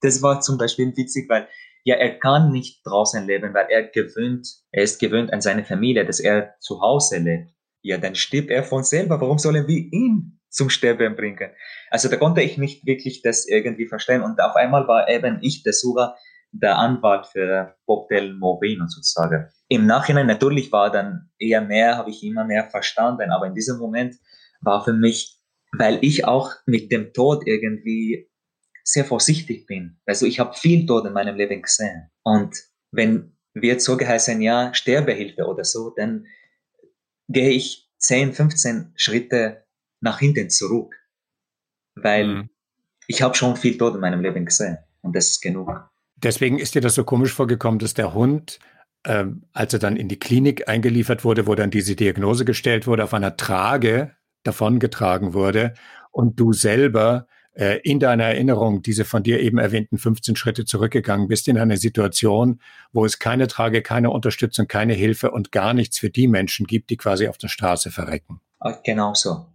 das war zum Beispiel witzig, weil ja, er kann nicht draußen leben, weil er gewöhnt, er ist gewöhnt an seine Familie, dass er zu Hause lebt. Ja, dann stirbt er von selber. Warum sollen wir ihn zum Sterben bringen? Also da konnte ich nicht wirklich das irgendwie verstehen. Und auf einmal war eben ich der Sucher, der Anwalt für Bob Del Moreno sozusagen. Im Nachhinein natürlich war dann eher mehr, habe ich immer mehr verstanden, aber in diesem Moment war für mich, weil ich auch mit dem Tod irgendwie sehr vorsichtig bin. Also ich habe viel dort in meinem Leben gesehen. Und wenn wird so geheißen, ja, Sterbehilfe oder so, dann gehe ich 10, 15 Schritte nach hinten zurück. Weil mhm. ich habe schon viel dort in meinem Leben gesehen. Und das ist genug. Deswegen ist dir das so komisch vorgekommen, dass der Hund, ähm, als er dann in die Klinik eingeliefert wurde, wo dann diese Diagnose gestellt wurde, auf einer Trage davongetragen wurde und du selber äh, in deiner Erinnerung diese von dir eben erwähnten 15 Schritte zurückgegangen bist in eine Situation, wo es keine Trage, keine Unterstützung, keine Hilfe und gar nichts für die Menschen gibt, die quasi auf der Straße verrecken. Genau so.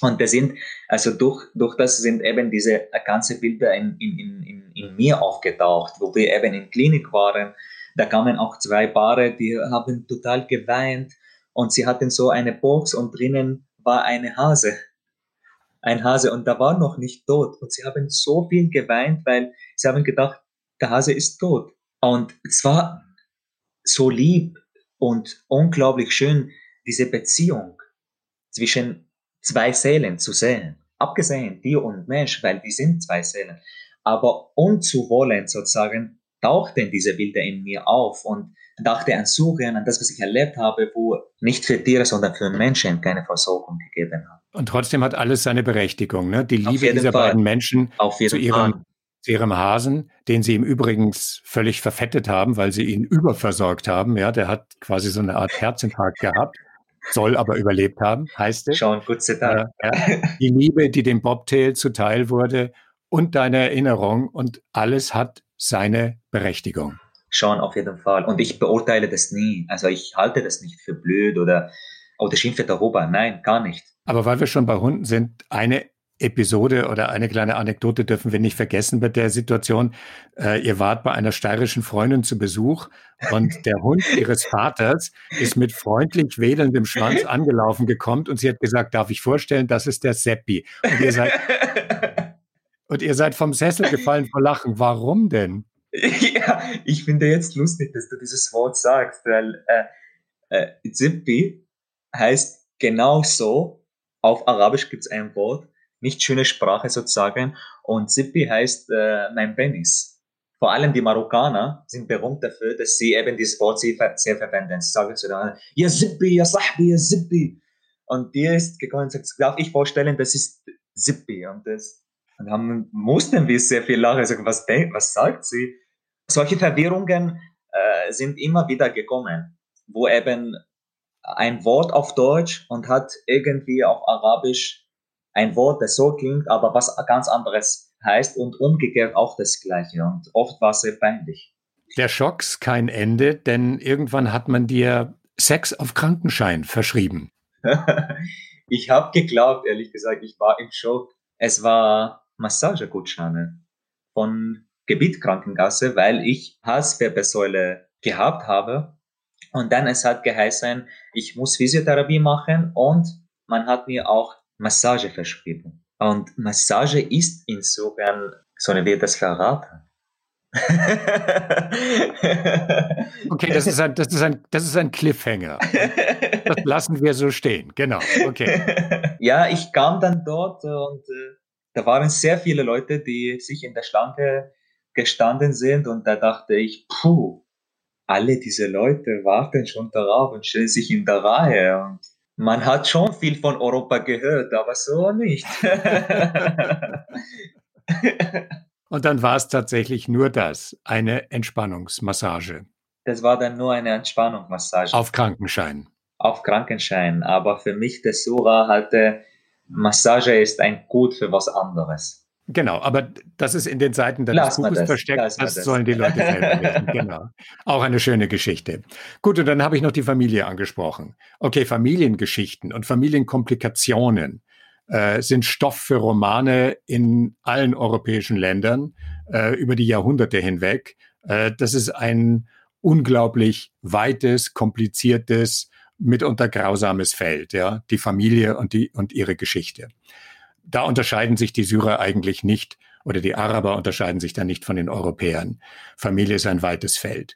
Und das sind, also durch, durch das sind eben diese ganze Bilder in, in, in, in mir aufgetaucht, wo wir eben in Klinik waren. Da kamen auch zwei Paare, die haben total geweint und sie hatten so eine Box und drinnen war eine Hase ein Hase und da war noch nicht tot. Und sie haben so viel geweint, weil sie haben gedacht, der Hase ist tot. Und es war so lieb und unglaublich schön, diese Beziehung zwischen zwei Seelen zu sehen. Abgesehen, Tier und Mensch, weil die sind zwei Seelen. aber unzuwollend sozusagen tauchten diese Bilder in mir auf und dachte an Suchen, an das, was ich erlebt habe, wo nicht für Tiere, sondern für Menschen keine Versorgung gegeben hat. Und trotzdem hat alles seine Berechtigung, ne? Die Liebe dieser Fall. beiden Menschen zu ihrem, zu ihrem Hasen, den sie ihm übrigens völlig verfettet haben, weil sie ihn überversorgt haben. Ja, der hat quasi so eine Art Herzinfarkt gehabt, soll aber überlebt haben, heißt es. Schon, gut Dank. Äh, ja, die Liebe, die dem Bobtail zuteil wurde und deine Erinnerung und alles hat seine Berechtigung. Schon, auf jeden Fall. Und ich beurteile das nie. Also ich halte das nicht für blöd oder, oder schimpfe darüber. Nein, gar nicht. Aber weil wir schon bei Hunden sind, eine Episode oder eine kleine Anekdote dürfen wir nicht vergessen bei der Situation. Äh, ihr wart bei einer steirischen Freundin zu Besuch und der Hund ihres Vaters ist mit freundlich wedelndem Schwanz angelaufen gekommen und sie hat gesagt, darf ich vorstellen, das ist der Seppi. Und ihr seid, und ihr seid vom Sessel gefallen vor Lachen. Warum denn? Ja, ich finde jetzt lustig, dass du dieses Wort sagst, weil äh, äh, Zippi heißt genau so. Auf Arabisch gibt es ein Wort, nicht schöne Sprache sozusagen. Und Zippi heißt äh, mein Penis. Vor allem die Marokkaner sind berühmt dafür, dass sie eben dieses Wort sehr, verwenden. Sie sagen zu dann, ja Zippi, ja Sahbi, ja Zippi. Und die ist gekommen und sagt, darf ich vorstellen, das ist Zippi. Und das und haben, mussten wir sehr viel lachen. Also, was, was sagt sie? Solche Verwirrungen äh, sind immer wieder gekommen, wo eben ein Wort auf Deutsch und hat irgendwie auf Arabisch ein Wort, das so klingt, aber was ganz anderes heißt und umgekehrt auch das Gleiche. Und oft war es sehr peinlich. Der Schocks kein Ende, denn irgendwann hat man dir Sex auf Krankenschein verschrieben. ich habe geglaubt, ehrlich gesagt, ich war im Schock. Es war Massagegutscheine von Gebiet Krankenkasse, weil ich Halswirbelsäule gehabt habe. Und dann es hat geheißen, ich muss Physiotherapie machen und man hat mir auch Massage verschrieben. Und Massage ist insofern, sollen wir das verraten? okay, das ist, ein, das, ist ein, das ist ein Cliffhanger. Das lassen wir so stehen, genau. Okay. Ja, ich kam dann dort und äh, da waren sehr viele Leute, die sich in der Schlange gestanden sind und da dachte ich, puh, alle diese Leute warten schon darauf und stellen sich in der Reihe und man hat schon viel von Europa gehört, aber so nicht. und dann war es tatsächlich nur das, eine Entspannungsmassage. Das war dann nur eine Entspannungsmassage. Auf Krankenschein. Auf Krankenschein, aber für mich der Sura hatte Massage ist ein Gut für was anderes. Genau, aber das ist in den Seiten deines Buches versteckt. Das, das, sollen die Leute selber wissen. Genau. Auch eine schöne Geschichte. Gut, und dann habe ich noch die Familie angesprochen. Okay, Familiengeschichten und Familienkomplikationen äh, sind Stoff für Romane in allen europäischen Ländern äh, über die Jahrhunderte hinweg. Äh, das ist ein unglaublich weites, kompliziertes, mitunter grausames Feld, ja, die Familie und die und ihre Geschichte. Da unterscheiden sich die Syrer eigentlich nicht oder die Araber unterscheiden sich da nicht von den Europäern. Familie ist ein weites Feld.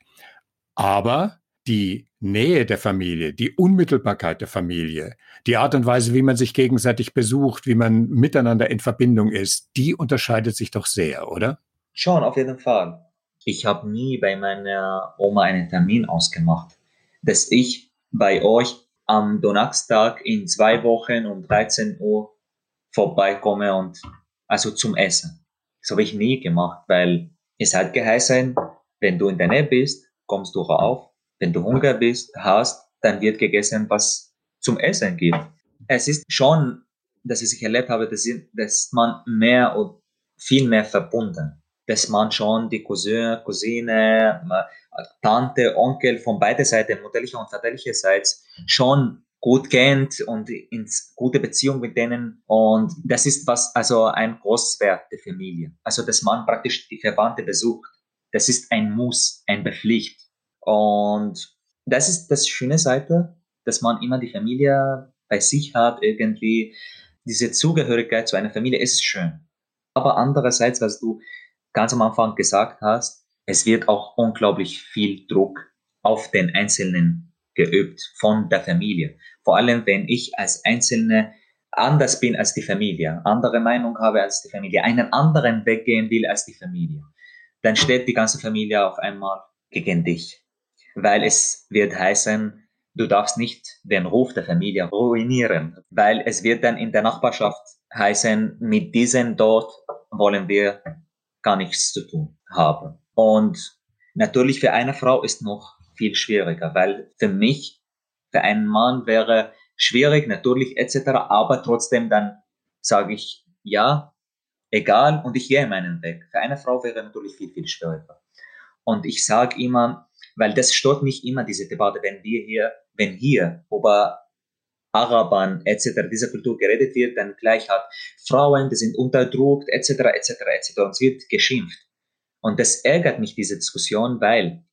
Aber die Nähe der Familie, die Unmittelbarkeit der Familie, die Art und Weise, wie man sich gegenseitig besucht, wie man miteinander in Verbindung ist, die unterscheidet sich doch sehr, oder? Schon, auf jeden Fall. Ich habe nie bei meiner Oma einen Termin ausgemacht, dass ich bei euch am Donnerstag in zwei Wochen um 13 Uhr vorbeikomme und also zum Essen. Das habe ich nie gemacht, weil es hat geheißen, wenn du in der Nähe bist, kommst du rauf. Wenn du Hunger bist, hast, dann wird gegessen, was zum Essen gibt. Es ist schon, dass ich erlebt habe, dass, dass man mehr und viel mehr verbunden dass man schon die Cousin, Cousine, Tante, Onkel von beider Seiten, mutterlicher und väterlicherseits, schon gut kennt und in gute Beziehung mit denen. Und das ist was, also ein Großwert der Familie. Also, dass man praktisch die Verwandte besucht. Das ist ein Muss, ein Bepflicht. Und das ist das schöne Seite, dass man immer die Familie bei sich hat, irgendwie diese Zugehörigkeit zu einer Familie ist schön. Aber andererseits, was du ganz am Anfang gesagt hast, es wird auch unglaublich viel Druck auf den Einzelnen geübt von der Familie. Vor allem, wenn ich als Einzelne anders bin als die Familie, andere Meinung habe als die Familie, einen anderen Weg gehen will als die Familie, dann steht die ganze Familie auf einmal gegen dich. Weil es wird heißen, du darfst nicht den Ruf der Familie ruinieren, weil es wird dann in der Nachbarschaft heißen, mit diesen dort wollen wir gar nichts zu tun haben. Und natürlich für eine Frau ist noch viel schwieriger, weil für mich, für einen Mann wäre schwierig, natürlich etc., aber trotzdem dann sage ich ja, egal und ich gehe meinen Weg. Für eine Frau wäre natürlich viel, viel schwieriger. Und ich sage immer, weil das stört mich immer, diese Debatte, wenn wir hier, wenn hier über Arabern etc. dieser Kultur geredet wird, dann gleich hat Frauen, die sind unterdrückt etc. etc. etc. und es wird geschimpft. Und das ärgert mich, diese Diskussion, weil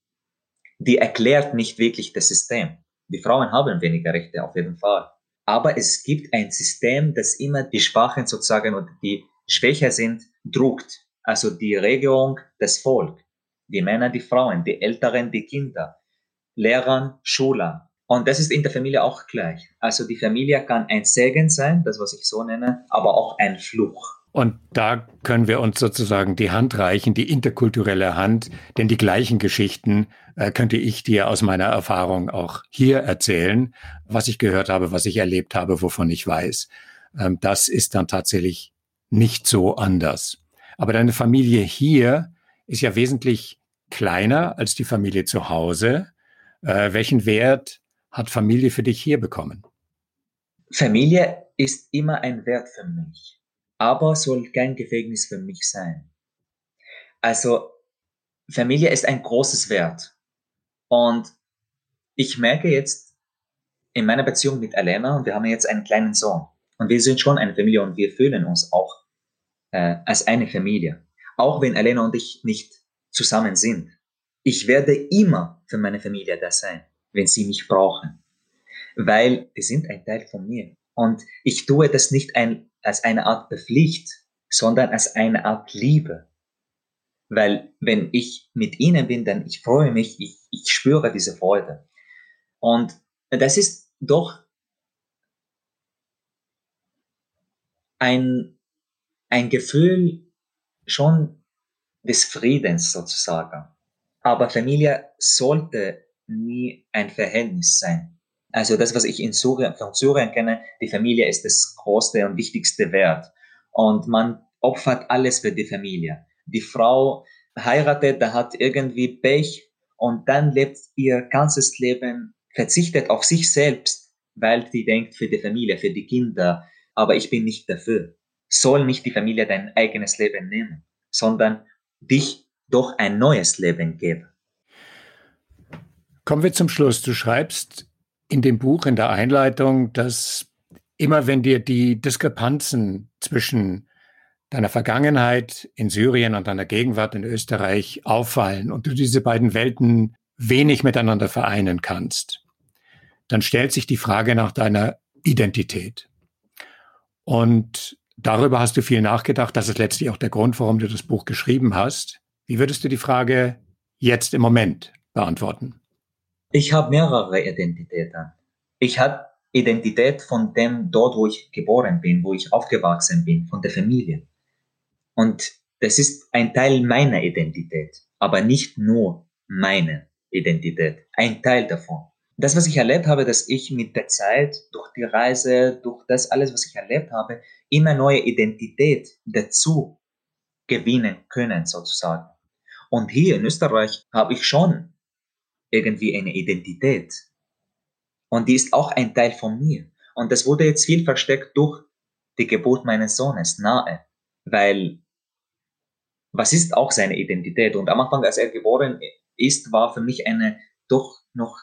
die erklärt nicht wirklich das System. Die Frauen haben weniger Rechte auf jeden Fall. Aber es gibt ein System, das immer die Schwachen sozusagen und die schwächer sind, druckt. Also die Regierung, das Volk, die Männer, die Frauen, die Älteren, die Kinder, Lehrern, Schülern. Und das ist in der Familie auch gleich. Also die Familie kann ein Segen sein, das was ich so nenne, aber auch ein Fluch. Und da können wir uns sozusagen die Hand reichen, die interkulturelle Hand, denn die gleichen Geschichten äh, könnte ich dir aus meiner Erfahrung auch hier erzählen, was ich gehört habe, was ich erlebt habe, wovon ich weiß. Ähm, das ist dann tatsächlich nicht so anders. Aber deine Familie hier ist ja wesentlich kleiner als die Familie zu Hause. Äh, welchen Wert hat Familie für dich hier bekommen? Familie ist immer ein Wert für mich aber soll kein Gefängnis für mich sein. Also Familie ist ein großes Wert. Und ich merke jetzt in meiner Beziehung mit Elena, und wir haben jetzt einen kleinen Sohn, und wir sind schon eine Familie und wir fühlen uns auch äh, als eine Familie. Auch wenn Elena und ich nicht zusammen sind. Ich werde immer für meine Familie da sein, wenn sie mich brauchen. Weil die sind ein Teil von mir. Und ich tue das nicht ein, als eine Art Pflicht, sondern als eine Art Liebe. Weil wenn ich mit ihnen bin, dann ich freue mich, ich, ich spüre diese Freude. Und das ist doch ein, ein Gefühl schon des Friedens sozusagen. Aber Familie sollte nie ein Verhältnis sein. Also das, was ich in Syrien, von Syrien kenne, die Familie ist das größte und wichtigste Wert. Und man opfert alles für die Familie. Die Frau heiratet, da hat irgendwie Pech und dann lebt ihr ganzes Leben, verzichtet auf sich selbst, weil sie denkt für die Familie, für die Kinder, aber ich bin nicht dafür. Soll nicht die Familie dein eigenes Leben nehmen, sondern dich doch ein neues Leben geben. Kommen wir zum Schluss. Du schreibst, in dem Buch, in der Einleitung, dass immer wenn dir die Diskrepanzen zwischen deiner Vergangenheit in Syrien und deiner Gegenwart in Österreich auffallen und du diese beiden Welten wenig miteinander vereinen kannst, dann stellt sich die Frage nach deiner Identität. Und darüber hast du viel nachgedacht. Das ist letztlich auch der Grund, warum du das Buch geschrieben hast. Wie würdest du die Frage jetzt im Moment beantworten? Ich habe mehrere Identitäten. Ich habe Identität von dem dort, wo ich geboren bin, wo ich aufgewachsen bin, von der Familie. Und das ist ein Teil meiner Identität, aber nicht nur meine Identität, ein Teil davon. Das, was ich erlebt habe, dass ich mit der Zeit, durch die Reise, durch das alles, was ich erlebt habe, immer neue Identität dazu gewinnen können, sozusagen. Und hier in Österreich habe ich schon irgendwie eine Identität. Und die ist auch ein Teil von mir. Und das wurde jetzt viel versteckt durch die Geburt meines Sohnes nahe. Weil, was ist auch seine Identität? Und am Anfang, als er geboren ist, war für mich eine doch noch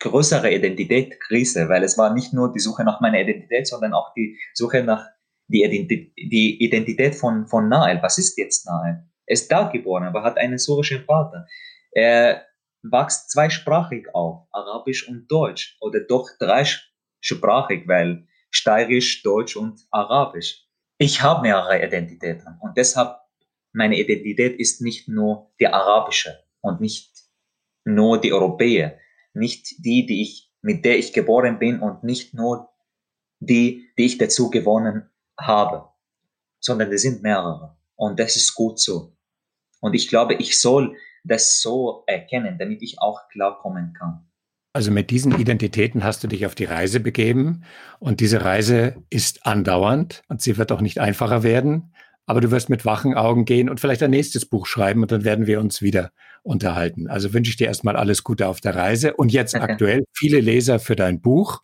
größere Identitätskrise, weil es war nicht nur die Suche nach meiner Identität, sondern auch die Suche nach die Identität, die Identität von, von Nael. Was ist jetzt Nael? Er ist da geboren, aber hat einen syrischen Vater. Er wächst zweisprachig auf, Arabisch und Deutsch, oder doch dreisprachig, weil Steirisch, Deutsch und Arabisch. Ich habe mehrere Identitäten und deshalb meine Identität ist nicht nur die arabische und nicht nur die Europäer, nicht die, die ich, mit der ich geboren bin und nicht nur die, die ich dazu gewonnen habe, sondern es sind mehrere. Und das ist gut so. Und ich glaube, ich soll das so erkennen, damit ich auch klarkommen kann. Also mit diesen Identitäten hast du dich auf die Reise begeben und diese Reise ist andauernd und sie wird auch nicht einfacher werden, aber du wirst mit wachen Augen gehen und vielleicht ein nächstes Buch schreiben und dann werden wir uns wieder unterhalten. Also wünsche ich dir erstmal alles Gute auf der Reise und jetzt Danke. aktuell viele Leser für dein Buch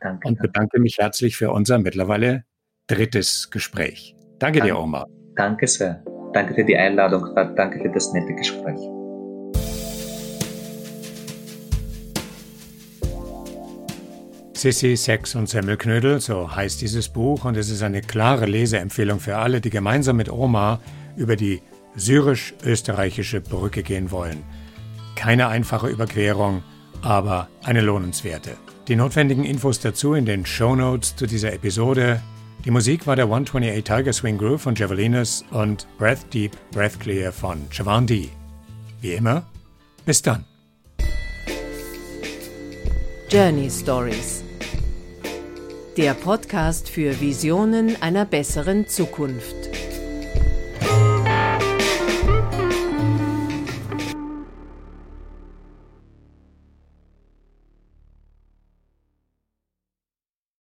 Danke, und bedanke mich herzlich für unser mittlerweile drittes Gespräch. Danke, Danke dir, Omar. Danke sehr. Danke für die Einladung. Danke für das nette Gespräch. Sissy, Sex und Semmelknödel, so heißt dieses Buch, und es ist eine klare Leseempfehlung für alle, die gemeinsam mit Omar über die syrisch-österreichische Brücke gehen wollen. Keine einfache Überquerung, aber eine lohnenswerte. Die notwendigen Infos dazu in den Show Notes zu dieser Episode. Die Musik war der 128 Tiger Swing Groove von Javelinas und Breath Deep, Breath Clear von Javan D. Wie immer, bis dann. Journey Stories der Podcast für Visionen einer besseren Zukunft.